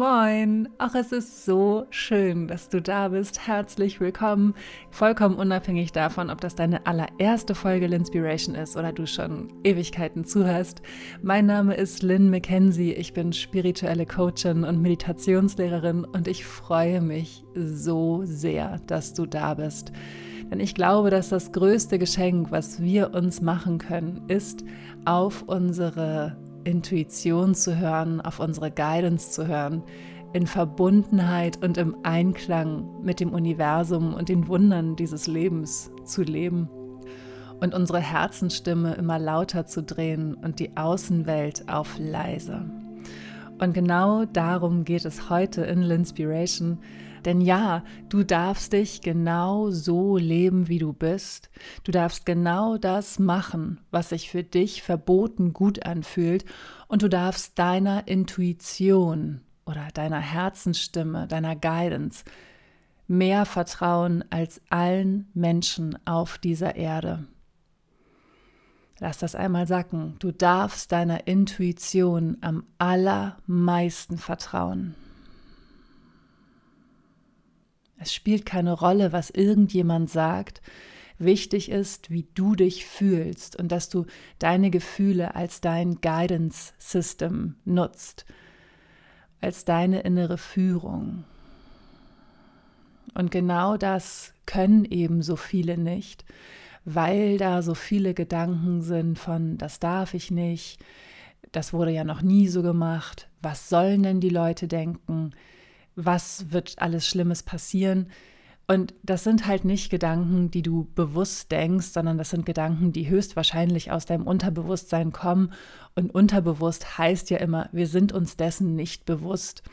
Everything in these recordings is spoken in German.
Moin! Ach, es ist so schön, dass du da bist. Herzlich willkommen. Vollkommen unabhängig davon, ob das deine allererste Folge Linspiration ist oder du schon Ewigkeiten zuhörst. Mein Name ist Lynn McKenzie. Ich bin spirituelle Coachin und Meditationslehrerin und ich freue mich so sehr, dass du da bist. Denn ich glaube, dass das größte Geschenk, was wir uns machen können, ist, auf unsere Intuition zu hören, auf unsere Guidance zu hören, in Verbundenheit und im Einklang mit dem Universum und den Wundern dieses Lebens zu leben und unsere Herzensstimme immer lauter zu drehen und die Außenwelt auf leise. Und genau darum geht es heute in L'Inspiration, denn ja, du darfst dich genau so leben, wie du bist. Du darfst genau das machen, was sich für dich verboten gut anfühlt. Und du darfst deiner Intuition oder deiner Herzensstimme, deiner Guidance mehr vertrauen als allen Menschen auf dieser Erde. Lass das einmal sacken. Du darfst deiner Intuition am allermeisten vertrauen. Es spielt keine Rolle, was irgendjemand sagt. Wichtig ist, wie du dich fühlst und dass du deine Gefühle als dein Guidance System nutzt, als deine innere Führung. Und genau das können eben so viele nicht, weil da so viele Gedanken sind von, das darf ich nicht, das wurde ja noch nie so gemacht, was sollen denn die Leute denken, was wird alles Schlimmes passieren. Und das sind halt nicht Gedanken, die du bewusst denkst, sondern das sind Gedanken, die höchstwahrscheinlich aus deinem Unterbewusstsein kommen. Und unterbewusst heißt ja immer, wir sind uns dessen nicht bewusst.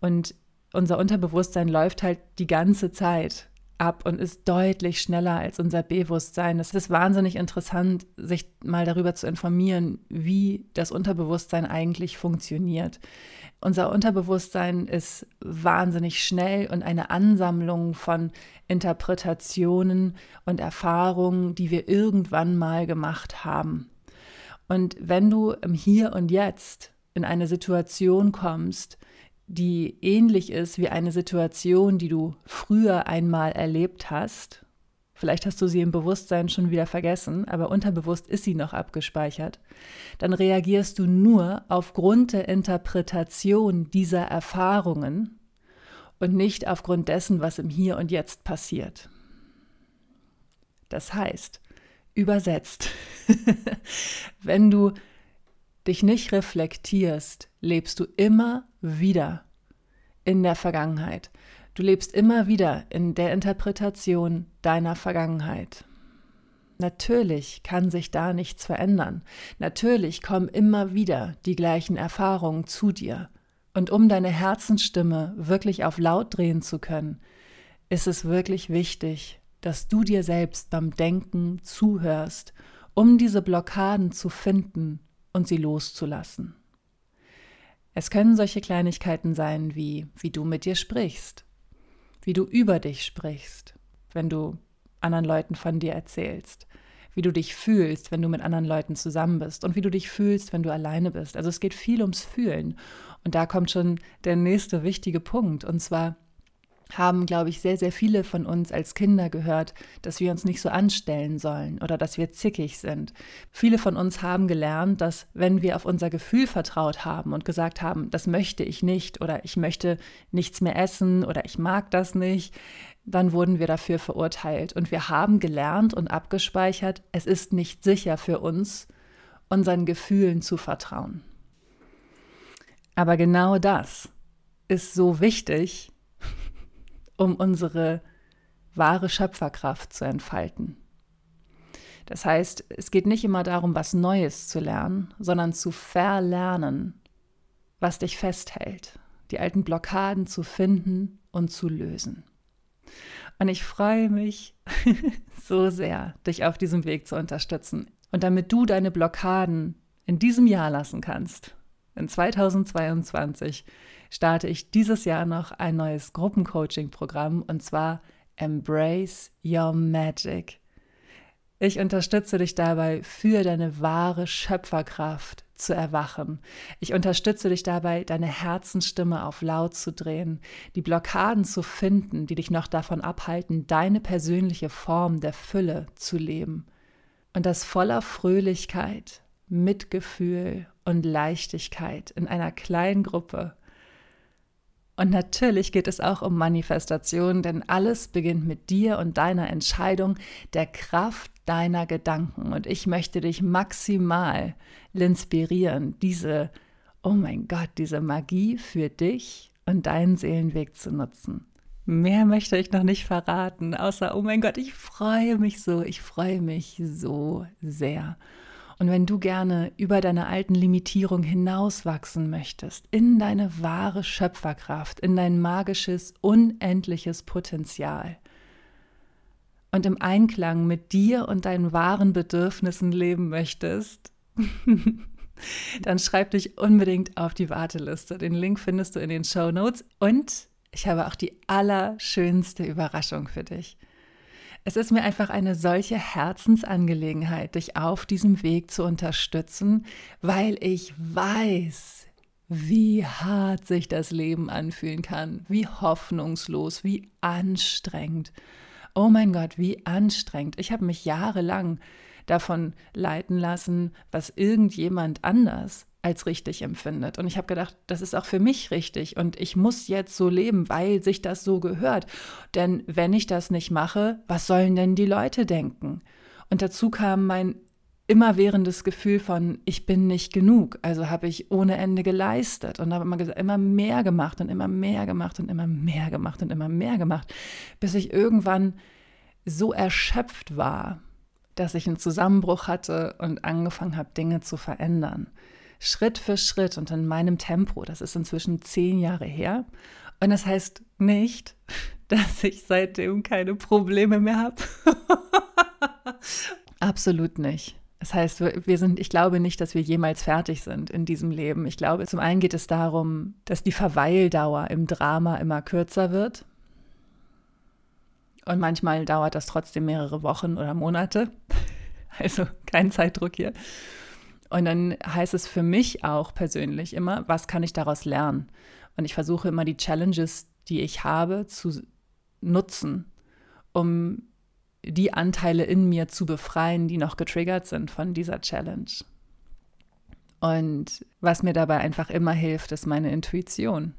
Und unser Unterbewusstsein läuft halt die ganze Zeit ab und ist deutlich schneller als unser Bewusstsein. Es ist wahnsinnig interessant, sich mal darüber zu informieren, wie das Unterbewusstsein eigentlich funktioniert. Unser Unterbewusstsein ist wahnsinnig schnell und eine Ansammlung von Interpretationen und Erfahrungen, die wir irgendwann mal gemacht haben. Und wenn du im Hier und Jetzt in eine Situation kommst, die ähnlich ist wie eine Situation, die du früher einmal erlebt hast. Vielleicht hast du sie im Bewusstsein schon wieder vergessen, aber unterbewusst ist sie noch abgespeichert. Dann reagierst du nur aufgrund der Interpretation dieser Erfahrungen und nicht aufgrund dessen, was im Hier und Jetzt passiert. Das heißt, übersetzt, wenn du dich nicht reflektierst, lebst du immer wieder in der Vergangenheit. Du lebst immer wieder in der Interpretation deiner Vergangenheit. Natürlich kann sich da nichts verändern. Natürlich kommen immer wieder die gleichen Erfahrungen zu dir. Und um deine Herzensstimme wirklich auf laut drehen zu können, ist es wirklich wichtig, dass du dir selbst beim Denken zuhörst, um diese Blockaden zu finden und sie loszulassen. Es können solche Kleinigkeiten sein, wie wie du mit dir sprichst, wie du über dich sprichst, wenn du anderen Leuten von dir erzählst, wie du dich fühlst, wenn du mit anderen Leuten zusammen bist und wie du dich fühlst, wenn du alleine bist. Also es geht viel ums Fühlen. Und da kommt schon der nächste wichtige Punkt, und zwar haben, glaube ich, sehr, sehr viele von uns als Kinder gehört, dass wir uns nicht so anstellen sollen oder dass wir zickig sind. Viele von uns haben gelernt, dass wenn wir auf unser Gefühl vertraut haben und gesagt haben, das möchte ich nicht oder ich möchte nichts mehr essen oder ich mag das nicht, dann wurden wir dafür verurteilt. Und wir haben gelernt und abgespeichert, es ist nicht sicher für uns, unseren Gefühlen zu vertrauen. Aber genau das ist so wichtig, um unsere wahre Schöpferkraft zu entfalten. Das heißt, es geht nicht immer darum, was Neues zu lernen, sondern zu verlernen, was dich festhält, die alten Blockaden zu finden und zu lösen. Und ich freue mich so sehr, dich auf diesem Weg zu unterstützen. Und damit du deine Blockaden in diesem Jahr lassen kannst, in 2022, starte ich dieses Jahr noch ein neues Gruppencoaching-Programm und zwar Embrace Your Magic. Ich unterstütze dich dabei, für deine wahre Schöpferkraft zu erwachen. Ich unterstütze dich dabei, deine Herzensstimme auf laut zu drehen, die Blockaden zu finden, die dich noch davon abhalten, deine persönliche Form der Fülle zu leben. Und das voller Fröhlichkeit, Mitgefühl und Leichtigkeit in einer kleinen Gruppe und natürlich geht es auch um Manifestation, denn alles beginnt mit dir und deiner Entscheidung, der Kraft deiner Gedanken. Und ich möchte dich maximal inspirieren, diese, oh mein Gott, diese Magie für dich und deinen Seelenweg zu nutzen. Mehr möchte ich noch nicht verraten, außer, oh mein Gott, ich freue mich so, ich freue mich so sehr. Und wenn du gerne über deine alten Limitierung hinauswachsen möchtest, in deine wahre Schöpferkraft, in dein magisches, unendliches Potenzial und im Einklang mit dir und deinen wahren Bedürfnissen leben möchtest, dann schreib dich unbedingt auf die Warteliste. Den Link findest du in den Show Notes und ich habe auch die allerschönste Überraschung für dich. Es ist mir einfach eine solche Herzensangelegenheit, dich auf diesem Weg zu unterstützen, weil ich weiß, wie hart sich das Leben anfühlen kann, wie hoffnungslos, wie anstrengend. Oh mein Gott, wie anstrengend. Ich habe mich jahrelang davon leiten lassen, was irgendjemand anders als richtig empfindet. Und ich habe gedacht, das ist auch für mich richtig und ich muss jetzt so leben, weil sich das so gehört. Denn wenn ich das nicht mache, was sollen denn die Leute denken? Und dazu kam mein immerwährendes Gefühl von, ich bin nicht genug. Also habe ich ohne Ende geleistet und habe immer, immer mehr gemacht und immer mehr gemacht und immer mehr gemacht und immer mehr gemacht, bis ich irgendwann so erschöpft war, dass ich einen Zusammenbruch hatte und angefangen habe, Dinge zu verändern. Schritt für Schritt und in meinem Tempo. Das ist inzwischen zehn Jahre her. Und das heißt nicht, dass ich seitdem keine Probleme mehr habe. Absolut nicht. Das heißt, wir sind, ich glaube nicht, dass wir jemals fertig sind in diesem Leben. Ich glaube, zum einen geht es darum, dass die Verweildauer im Drama immer kürzer wird. Und manchmal dauert das trotzdem mehrere Wochen oder Monate. Also kein Zeitdruck hier. Und dann heißt es für mich auch persönlich immer, was kann ich daraus lernen? Und ich versuche immer die Challenges, die ich habe, zu nutzen, um die Anteile in mir zu befreien, die noch getriggert sind von dieser Challenge. Und was mir dabei einfach immer hilft, ist meine Intuition.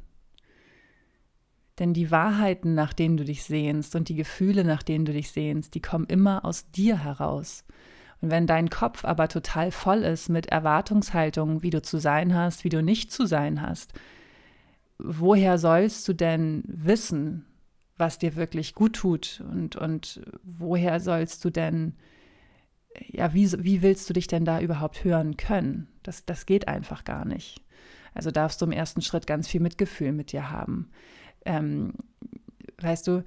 Denn die Wahrheiten, nach denen du dich sehnst und die Gefühle, nach denen du dich sehnst, die kommen immer aus dir heraus. Und wenn dein Kopf aber total voll ist mit Erwartungshaltungen, wie du zu sein hast, wie du nicht zu sein hast, woher sollst du denn wissen, was dir wirklich gut tut? Und, und woher sollst du denn, ja, wie, wie willst du dich denn da überhaupt hören können? Das, das geht einfach gar nicht. Also darfst du im ersten Schritt ganz viel Mitgefühl mit dir haben. Ähm, weißt du,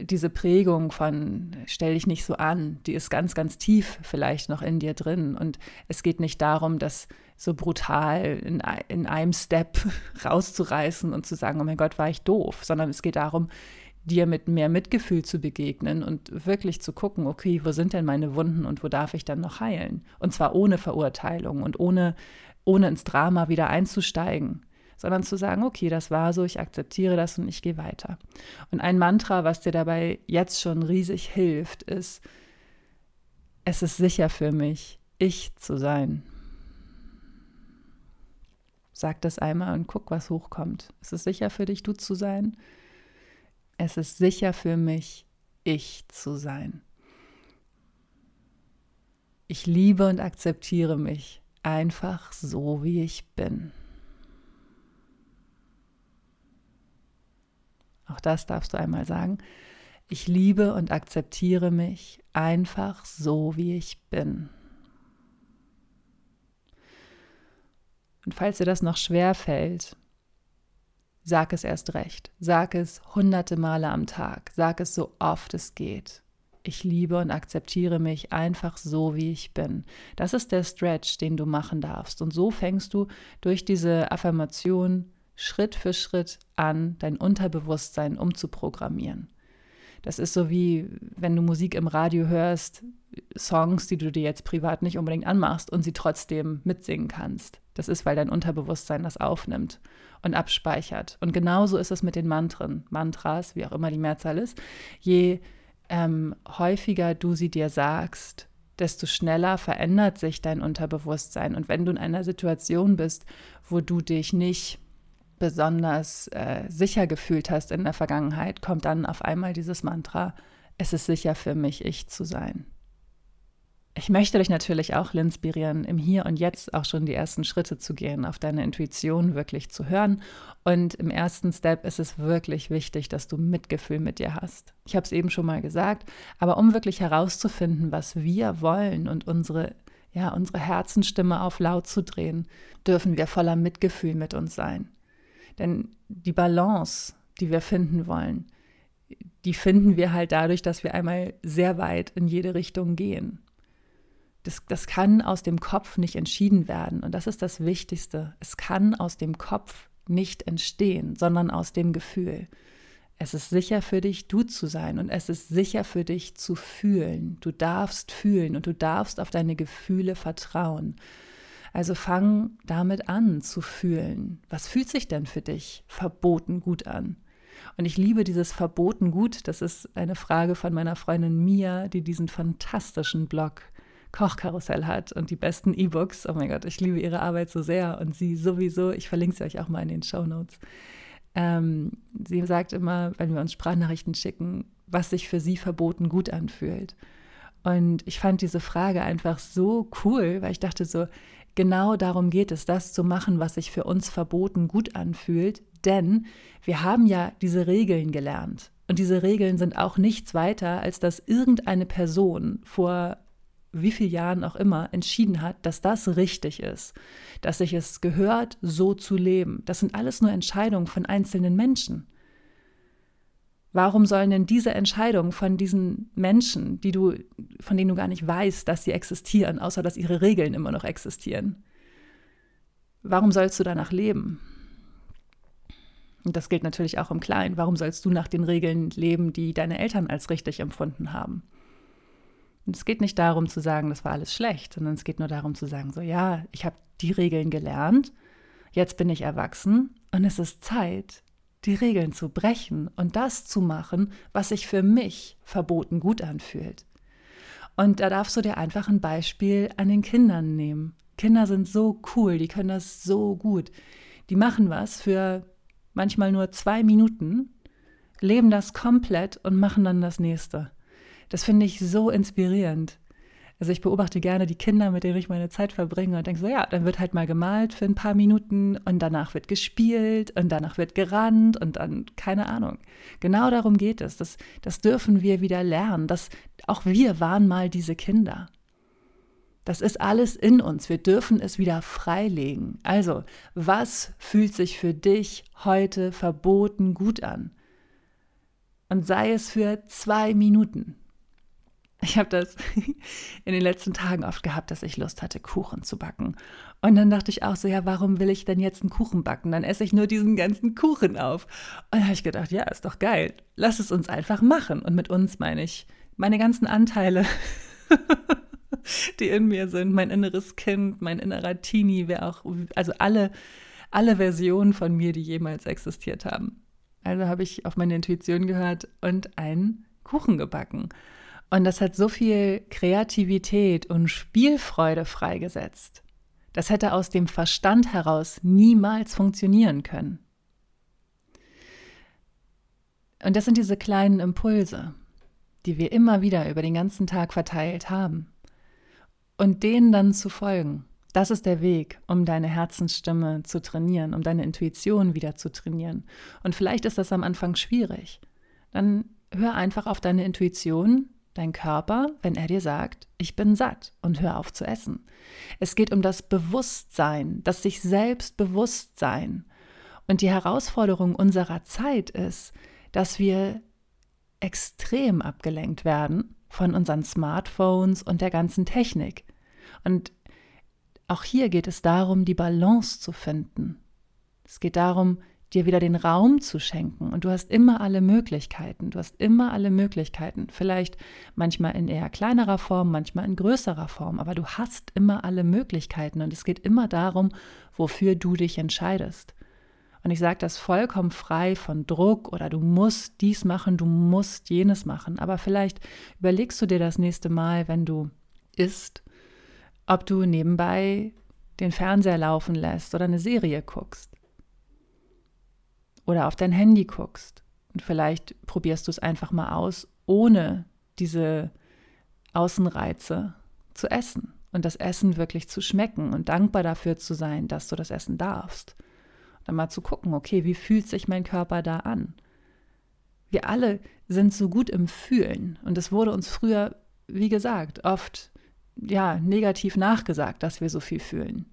diese Prägung von stell dich nicht so an, die ist ganz, ganz tief vielleicht noch in dir drin. Und es geht nicht darum, das so brutal in, in einem Step rauszureißen und zu sagen, oh mein Gott, war ich doof, sondern es geht darum, dir mit mehr Mitgefühl zu begegnen und wirklich zu gucken, okay, wo sind denn meine Wunden und wo darf ich dann noch heilen? Und zwar ohne Verurteilung und ohne, ohne ins Drama wieder einzusteigen sondern zu sagen, okay, das war so, ich akzeptiere das und ich gehe weiter. Und ein Mantra, was dir dabei jetzt schon riesig hilft, ist, es ist sicher für mich, ich zu sein. Sag das einmal und guck, was hochkommt. Es ist sicher für dich, du zu sein. Es ist sicher für mich, ich zu sein. Ich liebe und akzeptiere mich einfach so, wie ich bin. Auch das darfst du einmal sagen. Ich liebe und akzeptiere mich einfach so, wie ich bin. Und falls dir das noch schwer fällt, sag es erst recht. Sag es hunderte Male am Tag. Sag es so oft es geht. Ich liebe und akzeptiere mich einfach so, wie ich bin. Das ist der Stretch, den du machen darfst. Und so fängst du durch diese Affirmation Schritt für Schritt an, dein Unterbewusstsein umzuprogrammieren. Das ist so wie, wenn du Musik im Radio hörst, Songs, die du dir jetzt privat nicht unbedingt anmachst und sie trotzdem mitsingen kannst. Das ist, weil dein Unterbewusstsein das aufnimmt und abspeichert. Und genauso ist es mit den Mantren, Mantras, wie auch immer die Mehrzahl ist. Je ähm, häufiger du sie dir sagst, desto schneller verändert sich dein Unterbewusstsein. Und wenn du in einer Situation bist, wo du dich nicht besonders äh, sicher gefühlt hast in der Vergangenheit, kommt dann auf einmal dieses Mantra, es ist sicher für mich, ich zu sein. Ich möchte dich natürlich auch inspirieren, im Hier und Jetzt auch schon die ersten Schritte zu gehen, auf deine Intuition wirklich zu hören. Und im ersten Step ist es wirklich wichtig, dass du Mitgefühl mit dir hast. Ich habe es eben schon mal gesagt, aber um wirklich herauszufinden, was wir wollen und unsere ja, unsere Herzenstimme auf laut zu drehen, dürfen wir voller Mitgefühl mit uns sein. Denn die Balance, die wir finden wollen, die finden wir halt dadurch, dass wir einmal sehr weit in jede Richtung gehen. Das, das kann aus dem Kopf nicht entschieden werden. Und das ist das Wichtigste. Es kann aus dem Kopf nicht entstehen, sondern aus dem Gefühl. Es ist sicher für dich, du zu sein und es ist sicher für dich zu fühlen. Du darfst fühlen und du darfst auf deine Gefühle vertrauen. Also fang damit an zu fühlen. Was fühlt sich denn für dich verboten gut an? Und ich liebe dieses verboten gut. Das ist eine Frage von meiner Freundin Mia, die diesen fantastischen Blog Kochkarussell hat und die besten E-Books. Oh mein Gott, ich liebe ihre Arbeit so sehr und sie sowieso. Ich verlinke sie euch auch mal in den Show Notes. Ähm, sie sagt immer, wenn wir uns Sprachnachrichten schicken, was sich für sie verboten gut anfühlt. Und ich fand diese Frage einfach so cool, weil ich dachte so, Genau darum geht es, das zu machen, was sich für uns verboten gut anfühlt, denn wir haben ja diese Regeln gelernt. Und diese Regeln sind auch nichts weiter, als dass irgendeine Person vor wie vielen Jahren auch immer entschieden hat, dass das richtig ist, dass sich es gehört, so zu leben. Das sind alles nur Entscheidungen von einzelnen Menschen. Warum sollen denn diese Entscheidungen von diesen Menschen, die du, von denen du gar nicht weißt, dass sie existieren, außer dass ihre Regeln immer noch existieren, warum sollst du danach leben? Und das gilt natürlich auch im Kleinen. Warum sollst du nach den Regeln leben, die deine Eltern als richtig empfunden haben? Und es geht nicht darum zu sagen, das war alles schlecht, sondern es geht nur darum zu sagen, so ja, ich habe die Regeln gelernt, jetzt bin ich erwachsen und es ist Zeit, die Regeln zu brechen und das zu machen, was sich für mich verboten gut anfühlt. Und da darfst du dir einfach ein Beispiel an den Kindern nehmen. Kinder sind so cool, die können das so gut. Die machen was für manchmal nur zwei Minuten, leben das komplett und machen dann das nächste. Das finde ich so inspirierend. Also ich beobachte gerne die Kinder, mit denen ich meine Zeit verbringe und denke so, ja, dann wird halt mal gemalt für ein paar Minuten und danach wird gespielt und danach wird gerannt und dann keine Ahnung. Genau darum geht es. Das, das dürfen wir wieder lernen. Das, auch wir waren mal diese Kinder. Das ist alles in uns. Wir dürfen es wieder freilegen. Also, was fühlt sich für dich heute verboten gut an? Und sei es für zwei Minuten. Ich habe das in den letzten Tagen oft gehabt, dass ich Lust hatte, Kuchen zu backen. Und dann dachte ich auch so, ja, warum will ich denn jetzt einen Kuchen backen? Dann esse ich nur diesen ganzen Kuchen auf. Und dann habe ich gedacht, ja, ist doch geil. Lass es uns einfach machen. Und mit uns meine ich meine ganzen Anteile, die in mir sind, mein inneres Kind, mein innerer Teenie, wer auch, also alle, alle Versionen von mir, die jemals existiert haben. Also habe ich auf meine Intuition gehört und einen Kuchen gebacken. Und das hat so viel Kreativität und Spielfreude freigesetzt. Das hätte aus dem Verstand heraus niemals funktionieren können. Und das sind diese kleinen Impulse, die wir immer wieder über den ganzen Tag verteilt haben. Und denen dann zu folgen, das ist der Weg, um deine Herzensstimme zu trainieren, um deine Intuition wieder zu trainieren. Und vielleicht ist das am Anfang schwierig. Dann hör einfach auf deine Intuition, dein Körper, wenn er dir sagt, ich bin satt und hör auf zu essen. Es geht um das Bewusstsein, das sich selbst bewusst sein. Und die Herausforderung unserer Zeit ist, dass wir extrem abgelenkt werden von unseren Smartphones und der ganzen Technik. Und auch hier geht es darum, die Balance zu finden. Es geht darum, dir wieder den Raum zu schenken. Und du hast immer alle Möglichkeiten. Du hast immer alle Möglichkeiten. Vielleicht manchmal in eher kleinerer Form, manchmal in größerer Form. Aber du hast immer alle Möglichkeiten. Und es geht immer darum, wofür du dich entscheidest. Und ich sage das vollkommen frei von Druck oder du musst dies machen, du musst jenes machen. Aber vielleicht überlegst du dir das nächste Mal, wenn du isst, ob du nebenbei den Fernseher laufen lässt oder eine Serie guckst oder auf dein Handy guckst. Und vielleicht probierst du es einfach mal aus, ohne diese Außenreize zu essen und das Essen wirklich zu schmecken und dankbar dafür zu sein, dass du das essen darfst. Und dann mal zu gucken, okay, wie fühlt sich mein Körper da an? Wir alle sind so gut im Fühlen und es wurde uns früher, wie gesagt, oft ja, negativ nachgesagt, dass wir so viel fühlen.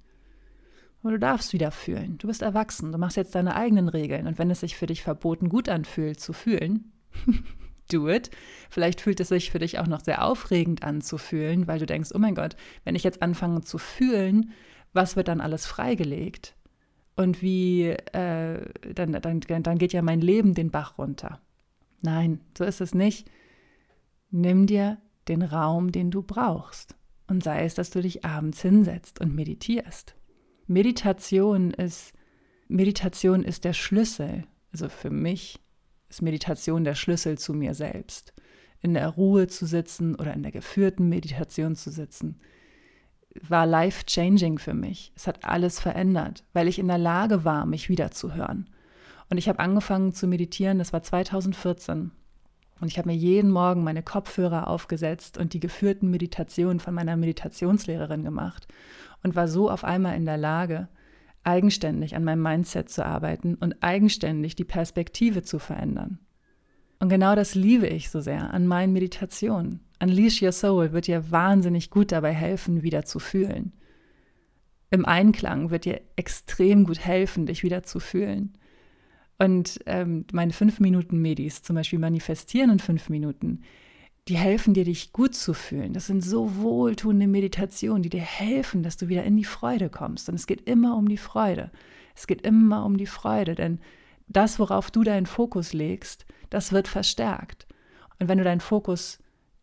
Aber du darfst wieder fühlen. Du bist erwachsen. Du machst jetzt deine eigenen Regeln. Und wenn es sich für dich verboten gut anfühlt, zu fühlen, do it. Vielleicht fühlt es sich für dich auch noch sehr aufregend an zu fühlen, weil du denkst, oh mein Gott, wenn ich jetzt anfange zu fühlen, was wird dann alles freigelegt? Und wie, äh, dann, dann, dann geht ja mein Leben den Bach runter. Nein, so ist es nicht. Nimm dir den Raum, den du brauchst. Und sei es, dass du dich abends hinsetzt und meditierst. Meditation ist, Meditation ist der Schlüssel. Also für mich ist Meditation der Schlüssel zu mir selbst. In der Ruhe zu sitzen oder in der geführten Meditation zu sitzen, war life-changing für mich. Es hat alles verändert, weil ich in der Lage war, mich wiederzuhören. Und ich habe angefangen zu meditieren, das war 2014. Und ich habe mir jeden Morgen meine Kopfhörer aufgesetzt und die geführten Meditationen von meiner Meditationslehrerin gemacht und war so auf einmal in der Lage, eigenständig an meinem Mindset zu arbeiten und eigenständig die Perspektive zu verändern. Und genau das liebe ich so sehr an meinen Meditationen. Unleash Your Soul wird dir wahnsinnig gut dabei helfen, wieder zu fühlen. Im Einklang wird dir extrem gut helfen, dich wieder zu fühlen. Und ähm, meine fünf Minuten Medis, zum Beispiel manifestieren in fünf Minuten, die helfen dir, dich gut zu fühlen. Das sind so wohltuende Meditationen, die dir helfen, dass du wieder in die Freude kommst. Und es geht immer um die Freude. Es geht immer um die Freude, denn das, worauf du deinen Fokus legst, das wird verstärkt. Und wenn du deinen Fokus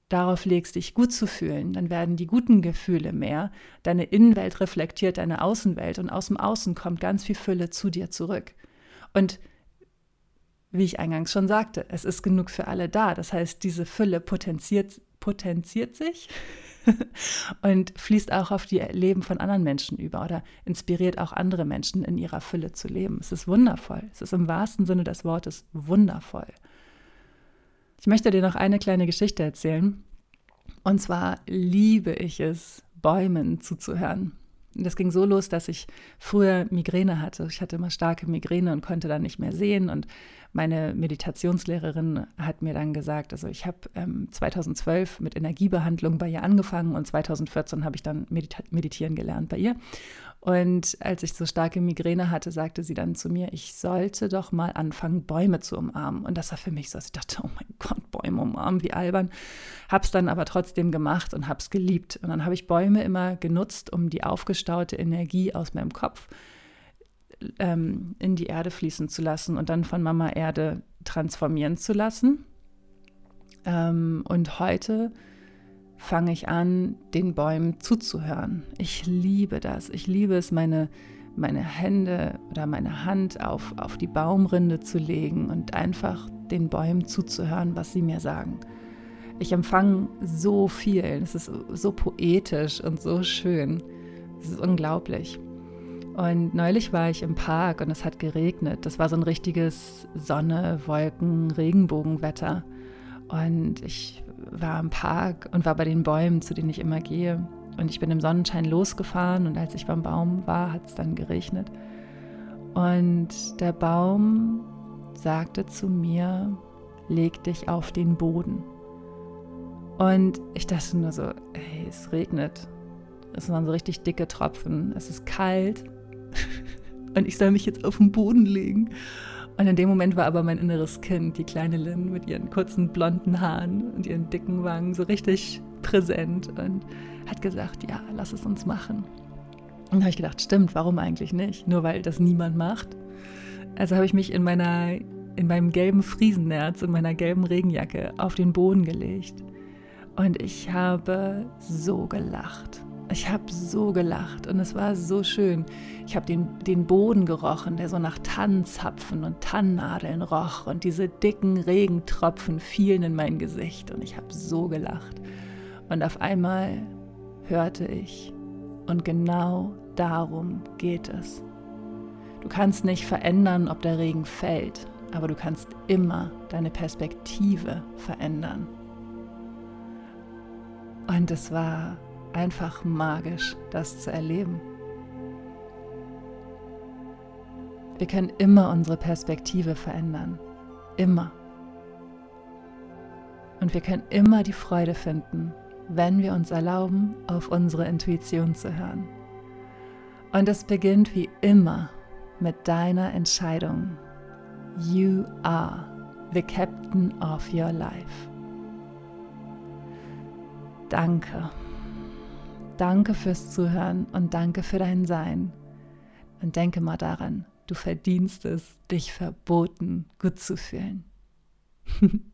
darauf legst, dich gut zu fühlen, dann werden die guten Gefühle mehr. Deine Innenwelt reflektiert deine Außenwelt und aus dem Außen kommt ganz viel Fülle zu dir zurück. Und wie ich eingangs schon sagte, es ist genug für alle da. Das heißt, diese Fülle potenziert, potenziert sich und fließt auch auf die Leben von anderen Menschen über oder inspiriert auch andere Menschen in ihrer Fülle zu leben. Es ist wundervoll. Es ist im wahrsten Sinne des Wortes wundervoll. Ich möchte dir noch eine kleine Geschichte erzählen. Und zwar liebe ich es, Bäumen zuzuhören. Das ging so los, dass ich früher Migräne hatte. Ich hatte immer starke Migräne und konnte dann nicht mehr sehen. Und meine Meditationslehrerin hat mir dann gesagt, also ich habe ähm, 2012 mit Energiebehandlung bei ihr angefangen und 2014 habe ich dann medita meditieren gelernt bei ihr. Und als ich so starke Migräne hatte, sagte sie dann zu mir, ich sollte doch mal anfangen, Bäume zu umarmen. Und das war für mich so, dass ich dachte, oh mein Gott, Bäume umarmen, wie albern. Hab's dann aber trotzdem gemacht und hab's geliebt. Und dann habe ich Bäume immer genutzt, um die aufgestaute Energie aus meinem Kopf ähm, in die Erde fließen zu lassen und dann von Mama Erde transformieren zu lassen. Ähm, und heute fange ich an, den Bäumen zuzuhören. Ich liebe das. Ich liebe es, meine, meine Hände oder meine Hand auf, auf die Baumrinde zu legen und einfach den Bäumen zuzuhören, was sie mir sagen. Ich empfange so viel. Es ist so poetisch und so schön. Es ist unglaublich. Und neulich war ich im Park und es hat geregnet. Das war so ein richtiges Sonne, Wolken, Regenbogenwetter. Und ich war im Park und war bei den Bäumen, zu denen ich immer gehe. Und ich bin im Sonnenschein losgefahren und als ich beim Baum war, hat es dann geregnet. Und der Baum sagte zu mir, leg dich auf den Boden. Und ich dachte nur so, hey, es regnet. Es waren so richtig dicke Tropfen. Es ist kalt. und ich soll mich jetzt auf den Boden legen. Und in dem Moment war aber mein inneres Kind, die kleine Lynn mit ihren kurzen blonden Haaren und ihren dicken Wangen so richtig präsent und hat gesagt, ja, lass es uns machen. Und da habe ich gedacht, stimmt, warum eigentlich nicht? Nur weil das niemand macht. Also habe ich mich in meiner in meinem gelben Friesennerz, in meiner gelben Regenjacke auf den Boden gelegt. Und ich habe so gelacht. Ich habe so gelacht und es war so schön. Ich habe den, den Boden gerochen, der so nach Tannenzapfen und Tannennadeln roch und diese dicken Regentropfen fielen in mein Gesicht und ich habe so gelacht. Und auf einmal hörte ich und genau darum geht es. Du kannst nicht verändern, ob der Regen fällt, aber du kannst immer deine Perspektive verändern. Und es war einfach magisch, das zu erleben. Wir können immer unsere Perspektive verändern. Immer. Und wir können immer die Freude finden, wenn wir uns erlauben, auf unsere Intuition zu hören. Und es beginnt wie immer mit deiner Entscheidung. You are the captain of your life. Danke. Danke fürs Zuhören und danke für dein Sein. Und denke mal daran, du verdienst es, dich verboten gut zu fühlen.